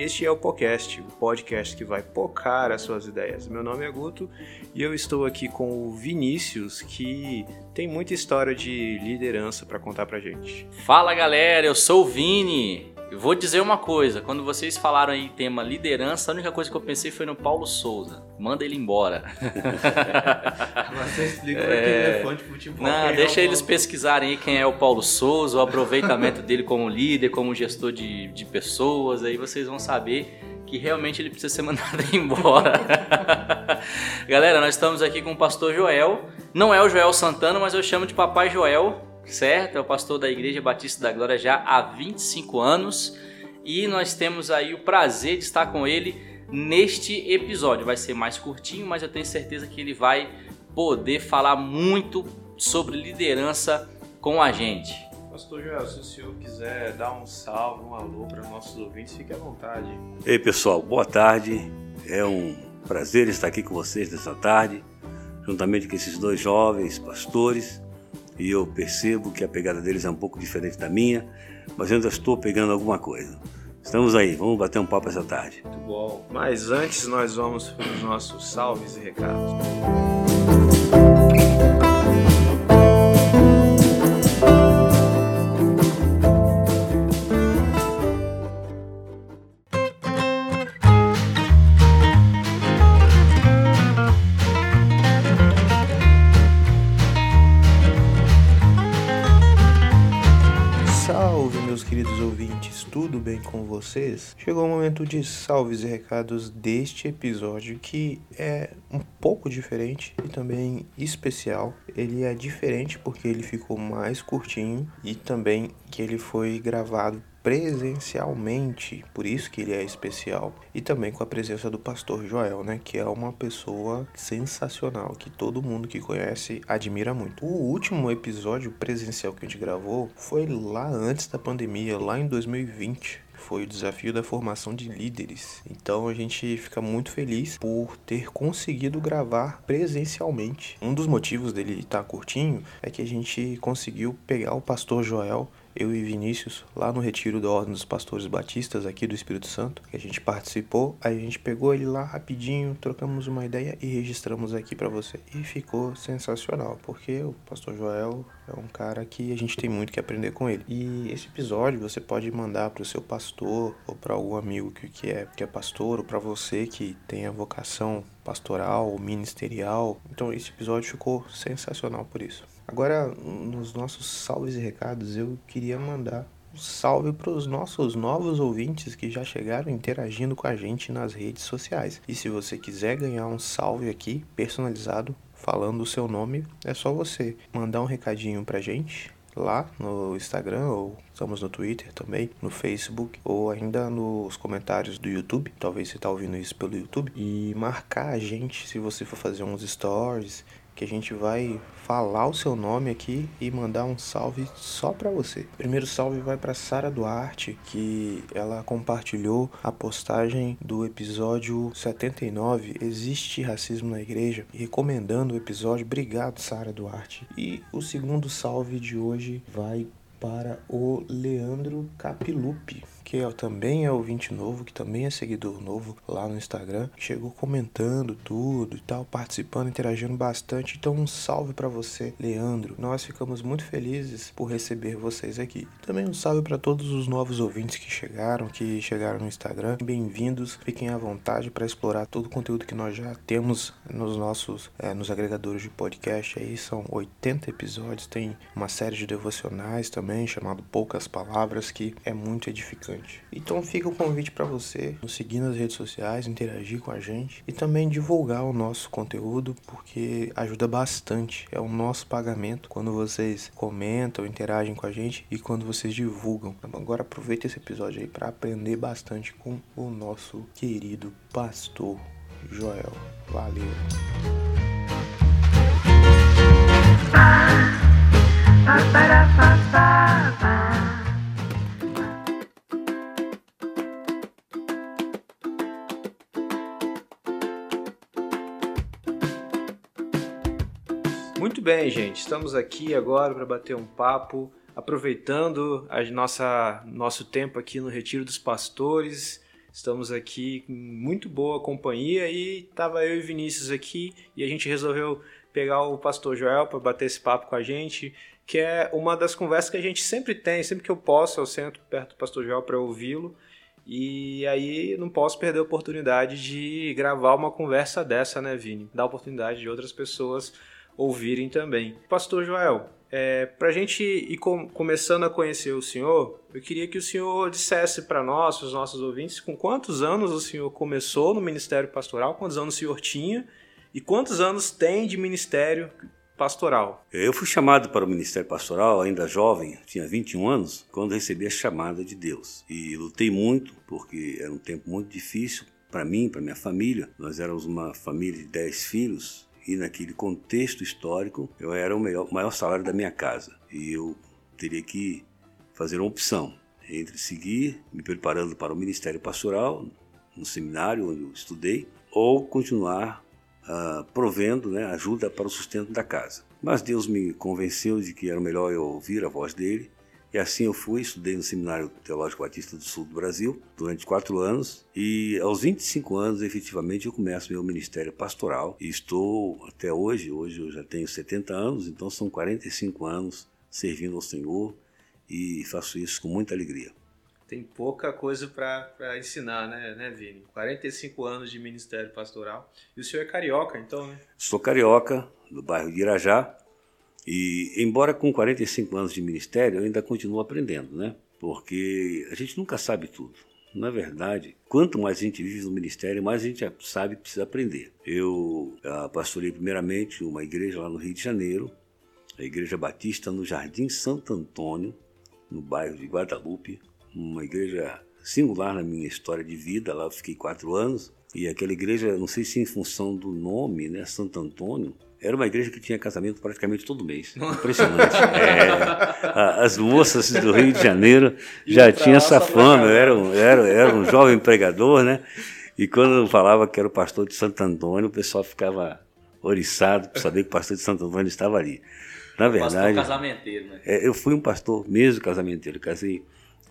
este é o podcast, o podcast que vai pocar as suas ideias. Meu nome é Guto e eu estou aqui com o Vinícius, que tem muita história de liderança para contar pra gente. Fala galera, eu sou o Vini. Eu vou dizer uma coisa, quando vocês falaram aí tema liderança, a única coisa que eu pensei foi no Paulo Souza. Manda ele embora. Você explica pra É. de futebol. Não, é deixa o eles Paulo. pesquisarem aí quem é o Paulo Souza, o aproveitamento dele como líder, como gestor de, de pessoas, aí vocês vão saber que realmente ele precisa ser mandado embora. Galera, nós estamos aqui com o pastor Joel. Não é o Joel Santana, mas eu chamo de Papai Joel, certo? É o pastor da Igreja Batista da Glória já há 25 anos. E nós temos aí o prazer de estar com ele neste episódio. Vai ser mais curtinho, mas eu tenho certeza que ele vai poder falar muito sobre liderança com a gente. Pastor Joel, se o senhor quiser dar um salve, um alô para nossos ouvintes, fique à vontade. Ei pessoal, boa tarde. É um prazer estar aqui com vocês nessa tarde, juntamente com esses dois jovens pastores. E eu percebo que a pegada deles é um pouco diferente da minha, mas eu ainda estou pegando alguma coisa. Estamos aí, vamos bater um papo essa tarde. Muito bom. Mas antes nós vamos para os nossos salves e recados. Tudo bem com vocês? Chegou o momento de salves e recados deste episódio que é um pouco diferente e também especial. Ele é diferente porque ele ficou mais curtinho e também que ele foi gravado presencialmente, por isso que ele é especial. E também com a presença do pastor Joel, né, que é uma pessoa sensacional, que todo mundo que conhece admira muito. O último episódio presencial que a gente gravou foi lá antes da pandemia, lá em 2020 foi o desafio da formação de líderes. Então a gente fica muito feliz por ter conseguido gravar presencialmente. Um dos motivos dele estar curtinho é que a gente conseguiu pegar o pastor Joel eu e Vinícius, lá no retiro da Ordem dos Pastores Batistas aqui do Espírito Santo, que a gente participou, aí a gente pegou ele lá rapidinho, trocamos uma ideia e registramos aqui pra você. E ficou sensacional, porque o pastor Joel é um cara que a gente tem muito que aprender com ele. E esse episódio você pode mandar pro seu pastor ou para algum amigo que, que é que é pastor ou para você que tem a vocação pastoral ministerial. Então esse episódio ficou sensacional por isso. Agora, nos nossos salves e recados, eu queria mandar um salve para os nossos novos ouvintes que já chegaram interagindo com a gente nas redes sociais. E se você quiser ganhar um salve aqui, personalizado, falando o seu nome, é só você mandar um recadinho pra gente lá no Instagram ou estamos no Twitter também, no Facebook ou ainda nos comentários do YouTube. Talvez você tá ouvindo isso pelo YouTube e marcar a gente se você for fazer uns stories que a gente vai falar o seu nome aqui e mandar um salve só para você. Primeiro salve vai para Sara Duarte, que ela compartilhou a postagem do episódio 79, Existe racismo na igreja, recomendando o episódio. Obrigado, Sara Duarte. E o segundo salve de hoje vai para o Leandro Capilupi, que é, também é ouvinte novo, que também é seguidor novo lá no Instagram, chegou comentando tudo e tal, participando, interagindo bastante. Então, um salve para você, Leandro. Nós ficamos muito felizes por receber vocês aqui. Também um salve para todos os novos ouvintes que chegaram, que chegaram no Instagram. Bem-vindos, fiquem à vontade para explorar todo o conteúdo que nós já temos nos nossos, eh, nos agregadores de podcast. Aí são 80 episódios, tem uma série de devocionais também chamado Poucas Palavras, que é muito edificante bastante. Então fica o convite para você nos seguir nas redes sociais, interagir com a gente e também divulgar o nosso conteúdo, porque ajuda bastante. É o nosso pagamento quando vocês comentam, interagem com a gente e quando vocês divulgam. Então, agora aproveita esse episódio aí para aprender bastante com o nosso querido pastor Joel. Valeu. Muito bem, gente. Estamos aqui agora para bater um papo, aproveitando a nossa nosso tempo aqui no Retiro dos Pastores. Estamos aqui com muito boa companhia e tava eu e Vinícius aqui e a gente resolveu pegar o pastor Joel para bater esse papo com a gente, que é uma das conversas que a gente sempre tem, sempre que eu posso, eu sento perto do pastor Joel para ouvi-lo. E aí não posso perder a oportunidade de gravar uma conversa dessa, né, Vini? Dar oportunidade de outras pessoas ouvirem também. Pastor Joel, é, para a gente ir com, começando a conhecer o senhor, eu queria que o senhor dissesse para nós, os nossos ouvintes, com quantos anos o senhor começou no ministério pastoral, quantos anos o senhor tinha e quantos anos tem de ministério pastoral? Eu fui chamado para o ministério pastoral ainda jovem, tinha 21 anos, quando recebi a chamada de Deus. E lutei muito, porque era um tempo muito difícil para mim, para minha família. Nós éramos uma família de 10 filhos, e naquele contexto histórico eu era o maior, maior salário da minha casa e eu teria que fazer uma opção entre seguir me preparando para o ministério pastoral no seminário onde eu estudei ou continuar uh, provendo né, ajuda para o sustento da casa. Mas Deus me convenceu de que era melhor eu ouvir a voz dele e assim eu fui, estudei no Seminário Teológico Batista do Sul do Brasil durante quatro anos e aos 25 anos, efetivamente, eu começo meu ministério pastoral e estou até hoje, hoje eu já tenho 70 anos, então são 45 anos servindo ao Senhor e faço isso com muita alegria. Tem pouca coisa para ensinar, né, né, Vini? 45 anos de ministério pastoral. E o senhor é carioca, então, né? Sou carioca, do bairro de Irajá, e, embora com 45 anos de ministério, eu ainda continuo aprendendo, né? Porque a gente nunca sabe tudo. Na verdade, quanto mais a gente vive no ministério, mais a gente sabe e precisa aprender. Eu uh, pastorei primeiramente uma igreja lá no Rio de Janeiro, a Igreja Batista no Jardim Santo Antônio, no bairro de Guadalupe, uma igreja singular na minha história de vida. Lá eu fiquei quatro anos e aquela igreja, não sei se em função do nome, né, Santo Antônio, era uma igreja que tinha casamento praticamente todo mês. Impressionante. é, as moças do Rio de Janeiro já tinham essa fama. Eu era um, era, era um jovem pregador, né? E quando eu falava que era o pastor de Santo Antônio, o pessoal ficava oriçado para saber que o pastor de Santo Antônio estava ali. Na verdade. Pastor casamenteiro, né? É, eu fui um pastor mesmo casamenteiro. Casei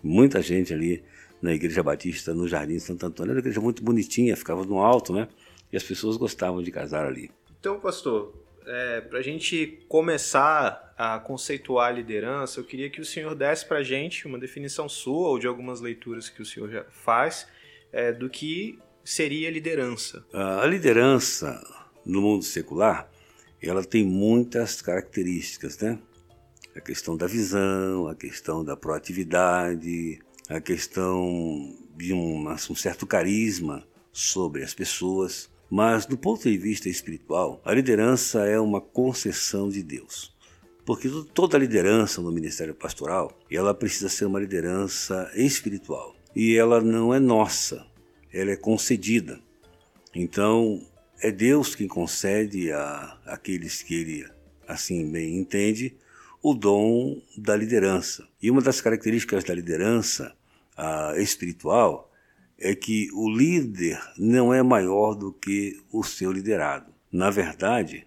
muita gente ali na Igreja Batista, no Jardim de Santo Antônio. Era uma igreja muito bonitinha, ficava no alto, né? E as pessoas gostavam de casar ali. Então, pastor, é, para a gente começar a conceituar a liderança, eu queria que o senhor desse para a gente uma definição sua ou de algumas leituras que o senhor já faz é, do que seria liderança. A liderança no mundo secular, ela tem muitas características, né? A questão da visão, a questão da proatividade, a questão de um, um certo carisma sobre as pessoas. Mas, do ponto de vista espiritual, a liderança é uma concessão de Deus. Porque toda liderança no ministério pastoral, ela precisa ser uma liderança espiritual. E ela não é nossa, ela é concedida. Então, é Deus quem concede a aqueles que ele assim bem entende o dom da liderança. E uma das características da liderança espiritual é que o líder não é maior do que o seu liderado. Na verdade,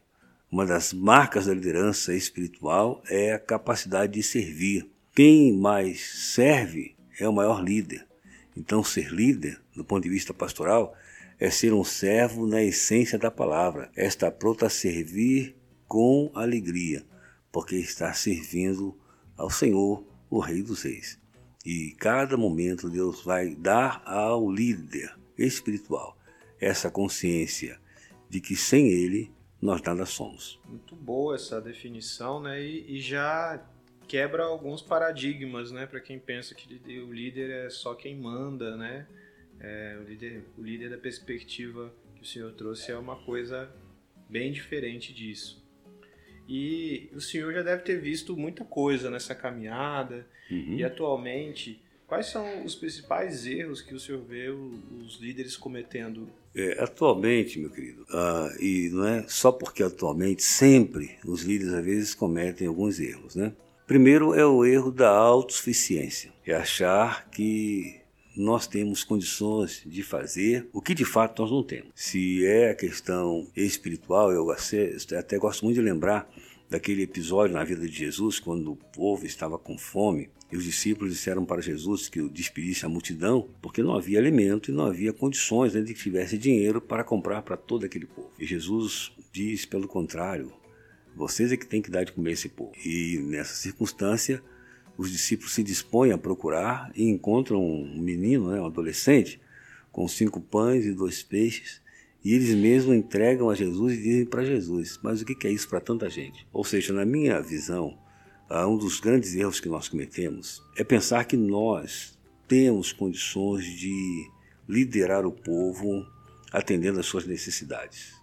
uma das marcas da liderança espiritual é a capacidade de servir. Quem mais serve é o maior líder. Então, ser líder, do ponto de vista pastoral, é ser um servo na essência da palavra, é estar pronto a servir com alegria, porque está servindo ao Senhor, o Rei dos Reis. E cada momento Deus vai dar ao líder espiritual essa consciência de que sem ele nós nada somos. Muito boa essa definição, né? E, e já quebra alguns paradigmas, né? Para quem pensa que o líder é só quem manda, né? É, o, líder, o líder da perspectiva que o senhor trouxe é uma coisa bem diferente disso. E o senhor já deve ter visto muita coisa nessa caminhada. Uhum. E atualmente, quais são os principais erros que o senhor vê os líderes cometendo? É, atualmente, meu querido, uh, e não é só porque atualmente, sempre os líderes às vezes cometem alguns erros, né? Primeiro é o erro da autossuficiência, é achar que nós temos condições de fazer o que de fato nós não temos. Se é a questão espiritual, eu até gosto muito de lembrar daquele episódio na vida de Jesus, quando o povo estava com fome e os discípulos disseram para Jesus que o despedisse a multidão, porque não havia alimento e não havia condições né, de que tivesse dinheiro para comprar para todo aquele povo. E Jesus diz, pelo contrário, vocês é que têm que dar de comer esse povo. E nessa circunstância, os discípulos se dispõem a procurar e encontram um menino, né, um adolescente, com cinco pães e dois peixes, e eles mesmos entregam a Jesus e dizem para Jesus: Mas o que é isso para tanta gente? Ou seja, na minha visão, um dos grandes erros que nós cometemos é pensar que nós temos condições de liderar o povo atendendo às suas necessidades.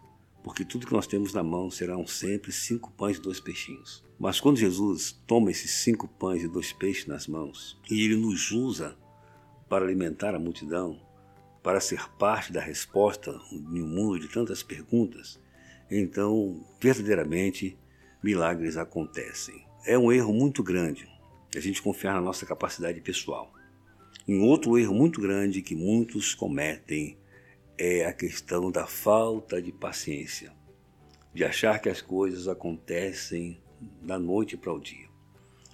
Porque tudo que nós temos na mão serão sempre cinco pães e dois peixinhos. Mas quando Jesus toma esses cinco pães e dois peixes nas mãos e ele nos usa para alimentar a multidão, para ser parte da resposta em um mundo de tantas perguntas, então verdadeiramente milagres acontecem. É um erro muito grande a gente confiar na nossa capacidade pessoal. Um outro erro muito grande que muitos cometem é a questão da falta de paciência, de achar que as coisas acontecem da noite para o dia.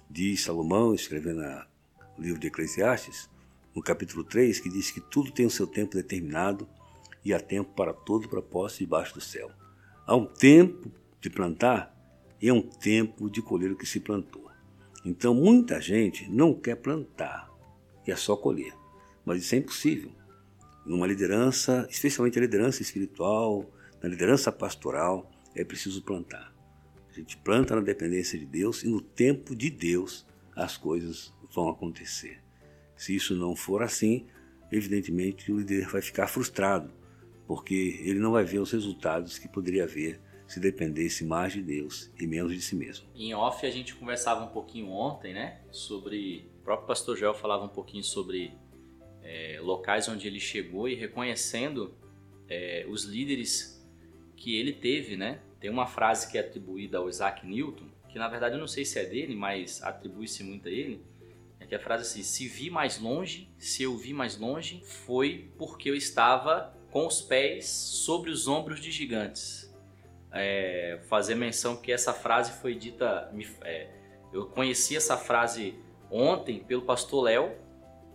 Diz Salomão, escrevendo no livro de Eclesiastes, no capítulo 3, que diz que tudo tem o seu tempo determinado e há tempo para todo propósito debaixo do céu. Há um tempo de plantar e há um tempo de colher o que se plantou. Então muita gente não quer plantar, e é só colher. Mas isso é impossível. Numa liderança, especialmente a liderança espiritual, na liderança pastoral, é preciso plantar. A gente planta na dependência de Deus e no tempo de Deus as coisas vão acontecer. Se isso não for assim, evidentemente o líder vai ficar frustrado, porque ele não vai ver os resultados que poderia ver se dependesse mais de Deus e menos de si mesmo. Em off a gente conversava um pouquinho ontem, né, sobre o próprio pastor Joel falava um pouquinho sobre é, locais onde ele chegou e reconhecendo é, os líderes que ele teve, né, tem uma frase que é atribuída ao Isaac Newton, que na verdade eu não sei se é dele, mas atribui-se muito a ele, é que a frase é assim, se vi mais longe, se eu vi mais longe, foi porque eu estava com os pés sobre os ombros de gigantes. É, fazer menção que essa frase foi dita, é, eu conheci essa frase ontem pelo pastor Léo,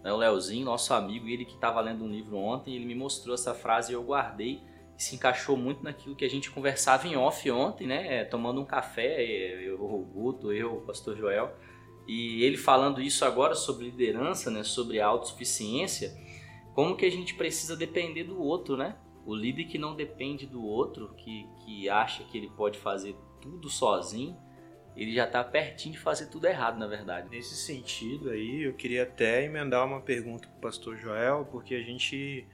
né, o Léozinho, nosso amigo, ele que estava lendo um livro ontem, ele me mostrou essa frase e eu guardei se encaixou muito naquilo que a gente conversava em off ontem, né? É, tomando um café, eu, o Guto, eu, o pastor Joel, e ele falando isso agora sobre liderança, né? Sobre autossuficiência, como que a gente precisa depender do outro, né? O líder que não depende do outro, que, que acha que ele pode fazer tudo sozinho, ele já está pertinho de fazer tudo errado, na verdade. Nesse sentido aí, eu queria até emendar uma pergunta para o pastor Joel, porque a gente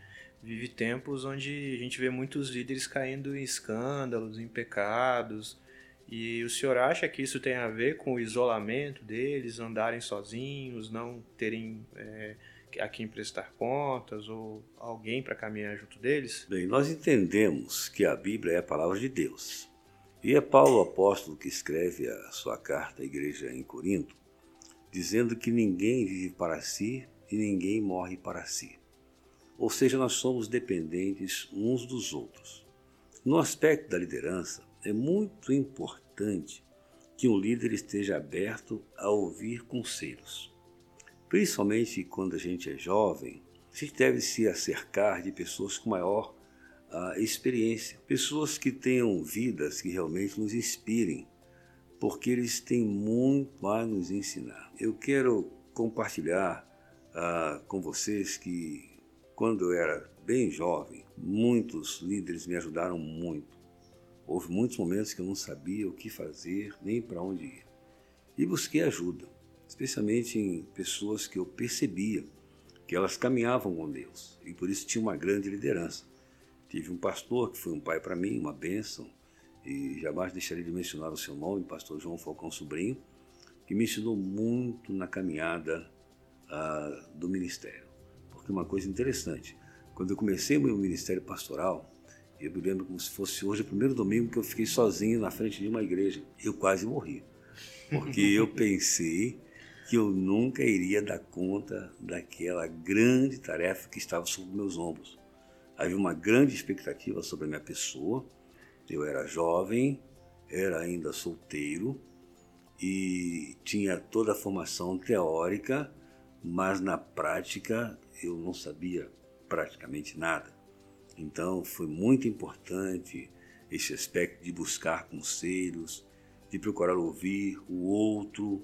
vive tempos onde a gente vê muitos líderes caindo em escândalos, em pecados. E o senhor acha que isso tem a ver com o isolamento deles, andarem sozinhos, não terem é, a quem prestar contas ou alguém para caminhar junto deles? Bem, nós entendemos que a Bíblia é a palavra de Deus. E é Paulo, apóstolo, que escreve a sua carta à igreja em Corinto, dizendo que ninguém vive para si e ninguém morre para si. Ou seja, nós somos dependentes uns dos outros. No aspecto da liderança, é muito importante que um líder esteja aberto a ouvir conselhos. Principalmente quando a gente é jovem, a gente deve se acercar de pessoas com maior uh, experiência, pessoas que tenham vidas que realmente nos inspirem, porque eles têm muito a nos ensinar. Eu quero compartilhar uh, com vocês que quando eu era bem jovem, muitos líderes me ajudaram muito. Houve muitos momentos que eu não sabia o que fazer nem para onde ir. E busquei ajuda. especialmente em pessoas que eu percebia que elas caminhavam com Deus e por isso tinha uma grande liderança. Tive um pastor que foi um pai para mim, uma bênção, e jamais deixarei de mencionar o seu nome, pastor João Falcão Sobrinho, que me ensinou muito na caminhada uh, do ministério. Porque uma coisa interessante, quando eu comecei o meu ministério pastoral, eu me lembro como se fosse hoje o primeiro domingo que eu fiquei sozinho na frente de uma igreja. Eu quase morri, porque eu pensei que eu nunca iria dar conta daquela grande tarefa que estava sobre meus ombros. Havia uma grande expectativa sobre a minha pessoa. Eu era jovem, era ainda solteiro e tinha toda a formação teórica, mas na prática eu não sabia praticamente nada. Então foi muito importante esse aspecto de buscar conselhos, de procurar ouvir o outro,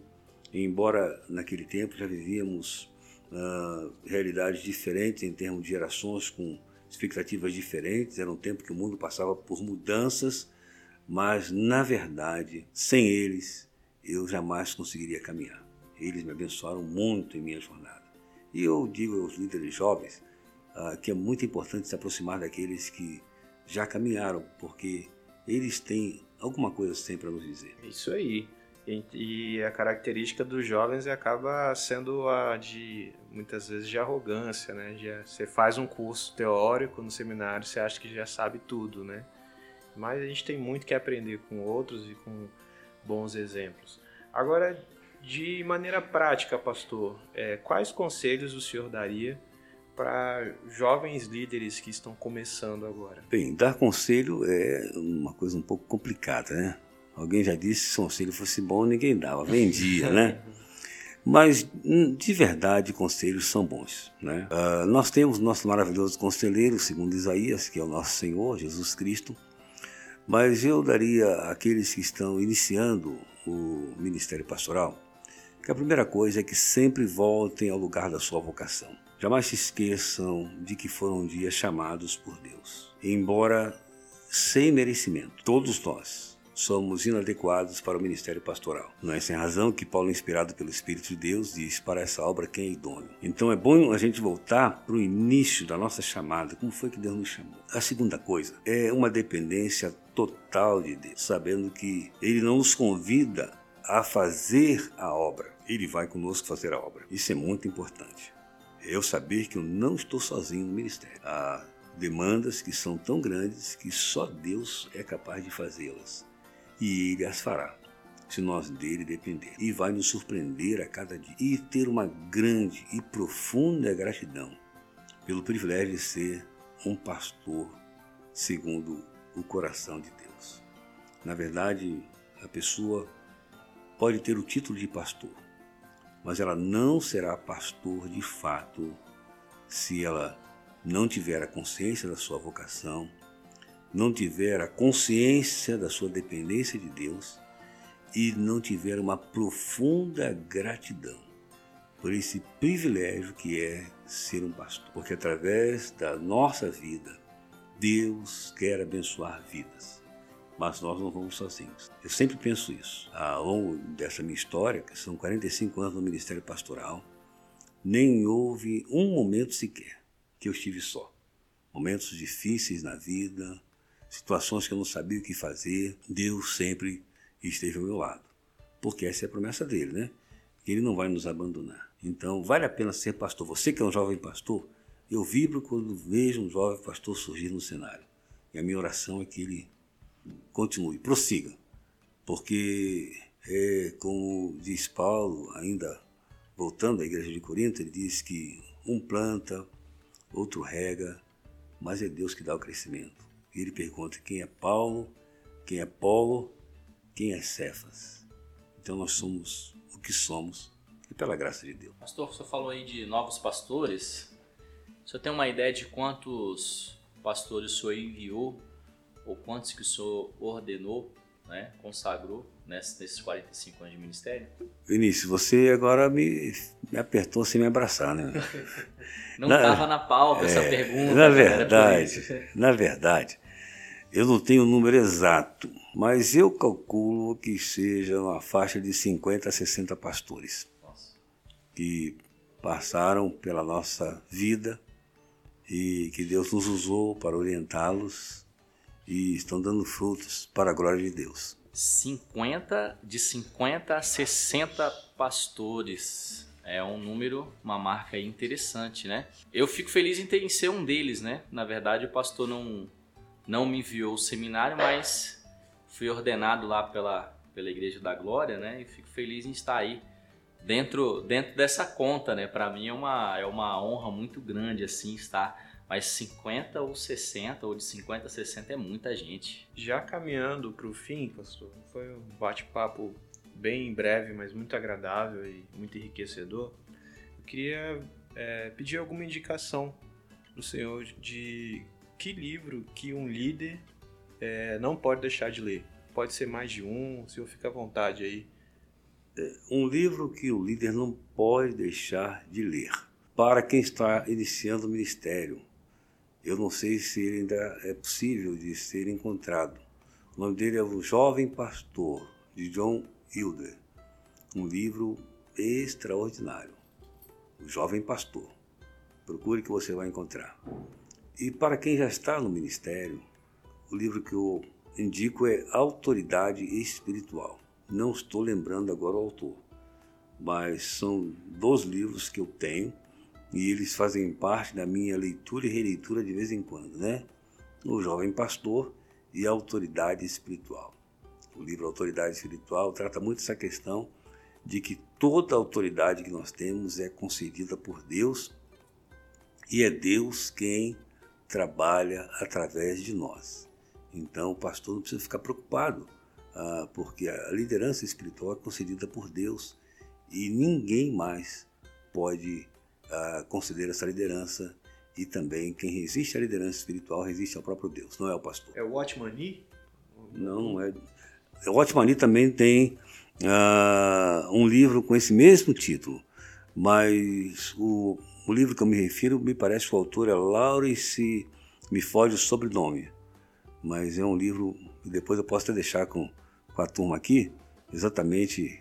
embora naquele tempo já vivíamos uh, realidades diferentes em termos de gerações com expectativas diferentes, era um tempo que o mundo passava por mudanças, mas na verdade, sem eles, eu jamais conseguiria caminhar. Eles me abençoaram muito em minha jornada. E eu digo aos líderes jovens uh, que é muito importante se aproximar daqueles que já caminharam, porque eles têm alguma coisa sempre para nos dizer. Isso aí. E, a característica dos jovens acaba sendo a de, muitas vezes, de arrogância, né? De, você faz um curso teórico no seminário, você acha que já sabe tudo, né? Mas a gente tem muito que aprender com outros e com bons exemplos. Agora, de maneira prática, pastor, é, quais conselhos o senhor daria para jovens líderes que estão começando agora? Bem, dar conselho é uma coisa um pouco complicada, né? Alguém já disse que se o conselho fosse bom, ninguém dava, vendia, né? Mas, hum, de verdade, conselhos são bons. Né? Uh, nós temos nosso maravilhoso conselheiro, segundo Isaías, que é o nosso Senhor, Jesus Cristo. Mas eu daria àqueles que estão iniciando o ministério pastoral que a primeira coisa é que sempre voltem ao lugar da sua vocação. Jamais se esqueçam de que foram dias chamados por Deus. Embora sem merecimento, todos nós somos inadequados para o ministério pastoral. Não é sem razão que Paulo, inspirado pelo Espírito de Deus, diz para essa obra quem é idôneo. Então é bom a gente voltar para o início da nossa chamada, como foi que Deus nos chamou. A segunda coisa é uma dependência total de Deus, sabendo que Ele não nos convida a fazer a obra, Ele vai conosco fazer a obra. Isso é muito importante. Eu saber que eu não estou sozinho no ministério. Há demandas que são tão grandes que só Deus é capaz de fazê-las e ele as fará, se nós dele depender. E vai nos surpreender a cada dia e ter uma grande e profunda gratidão pelo privilégio de ser um pastor segundo o coração de Deus. Na verdade, a pessoa pode ter o título de pastor, mas ela não será pastor de fato se ela não tiver a consciência da sua vocação, não tiver a consciência da sua dependência de Deus e não tiver uma profunda gratidão por esse privilégio que é ser um pastor. Porque através da nossa vida, Deus quer abençoar vidas, mas nós não vamos sozinhos. Eu sempre penso isso. Ao longo dessa minha história, que são 45 anos no ministério pastoral, nem houve um momento sequer que eu estive só. Momentos difíceis na vida, situações que eu não sabia o que fazer, Deus sempre esteve ao meu lado. Porque essa é a promessa dele, né? Ele não vai nos abandonar. Então, vale a pena ser pastor. Você que é um jovem pastor, eu vibro quando vejo um jovem pastor surgir no cenário. E a minha oração é que ele continue, prossiga. Porque, é, como diz Paulo, ainda voltando à igreja de Corinto, ele diz que um planta, outro rega, mas é Deus que dá o crescimento. Ele pergunta quem é Paulo, quem é Paulo, quem é Cefas. Então nós somos o que somos e pela graça de Deus. Pastor, o senhor falou aí de novos pastores. O senhor tem uma ideia de quantos pastores o senhor enviou ou quantos que o senhor ordenou, né, consagrou nesses 45 anos de ministério? Vinícius, você agora me, me apertou sem me abraçar, né? Não estava na, na, pauta é, essa pergunta. Na verdade, na verdade, eu não tenho o número exato, mas eu calculo que seja uma faixa de 50 a 60 pastores. que passaram pela nossa vida e que Deus nos usou para orientá-los e estão dando frutos para a glória de Deus. 50, de 50 a 60 pastores. É um número, uma marca interessante, né? Eu fico feliz em ter em ser um deles, né? Na verdade, o pastor não, não me enviou o seminário, mas fui ordenado lá pela, pela Igreja da Glória, né? E fico feliz em estar aí dentro, dentro dessa conta, né? Para mim é uma, é uma honra muito grande, assim, estar mas 50 ou 60, ou de 50 a 60 é muita gente. Já caminhando para o fim, pastor, foi um bate-papo bem breve, mas muito agradável e muito enriquecedor. Eu queria é, pedir alguma indicação do senhor de que livro que um líder é, não pode deixar de ler. Pode ser mais de um, o senhor fica à vontade aí. É, um livro que o líder não pode deixar de ler. Para quem está iniciando o ministério, eu não sei se ele ainda é possível de ser encontrado. O nome dele é O Jovem Pastor, de John Hilder. Um livro extraordinário. O Jovem Pastor. Procure que você vai encontrar. E para quem já está no ministério, o livro que eu indico é Autoridade Espiritual. Não estou lembrando agora o autor, mas são dois livros que eu tenho e eles fazem parte da minha leitura e releitura de vez em quando, né? O Jovem Pastor e a Autoridade Espiritual. O livro Autoridade Espiritual trata muito essa questão de que toda autoridade que nós temos é concedida por Deus e é Deus quem trabalha através de nós. Então o pastor não precisa ficar preocupado, ah, porque a liderança espiritual é concedida por Deus e ninguém mais pode uh, considera essa liderança e também quem resiste à liderança espiritual resiste ao próprio Deus, não é o pastor. É o Nee? Não, não é. O Nee também tem uh, um livro com esse mesmo título, mas o, o livro que eu me refiro me parece que o autor é Laurence, me foge o sobrenome, mas é um livro que depois eu posso até deixar com, com a turma aqui, exatamente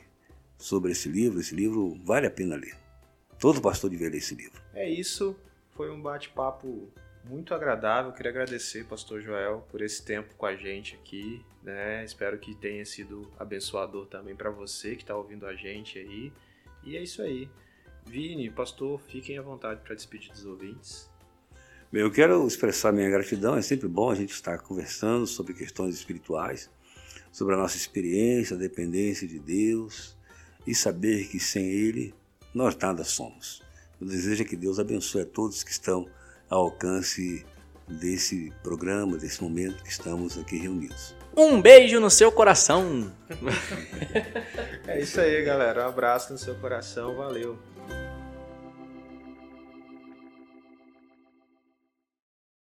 sobre esse livro. Esse livro vale a pena ler. Todo pastor deveria ler esse livro. É isso. Foi um bate-papo muito agradável. Queria agradecer, Pastor Joel, por esse tempo com a gente aqui. Né? Espero que tenha sido abençoador também para você que está ouvindo a gente aí. E é isso aí. Vini, pastor, fiquem à vontade para despedir dos ouvintes. Bem, eu quero expressar minha gratidão. É sempre bom a gente estar conversando sobre questões espirituais, sobre a nossa experiência, a dependência de Deus e saber que sem Ele nós nada somos. Eu desejo que Deus abençoe a todos que estão ao alcance desse programa, desse momento que estamos aqui reunidos. Um beijo no seu coração. é isso aí, galera. Um abraço no seu coração. Valeu.